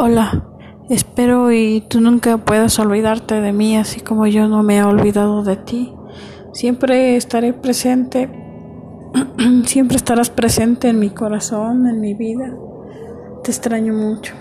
Hola, espero y tú nunca puedas olvidarte de mí, así como yo no me he olvidado de ti. Siempre estaré presente, siempre estarás presente en mi corazón, en mi vida. Te extraño mucho.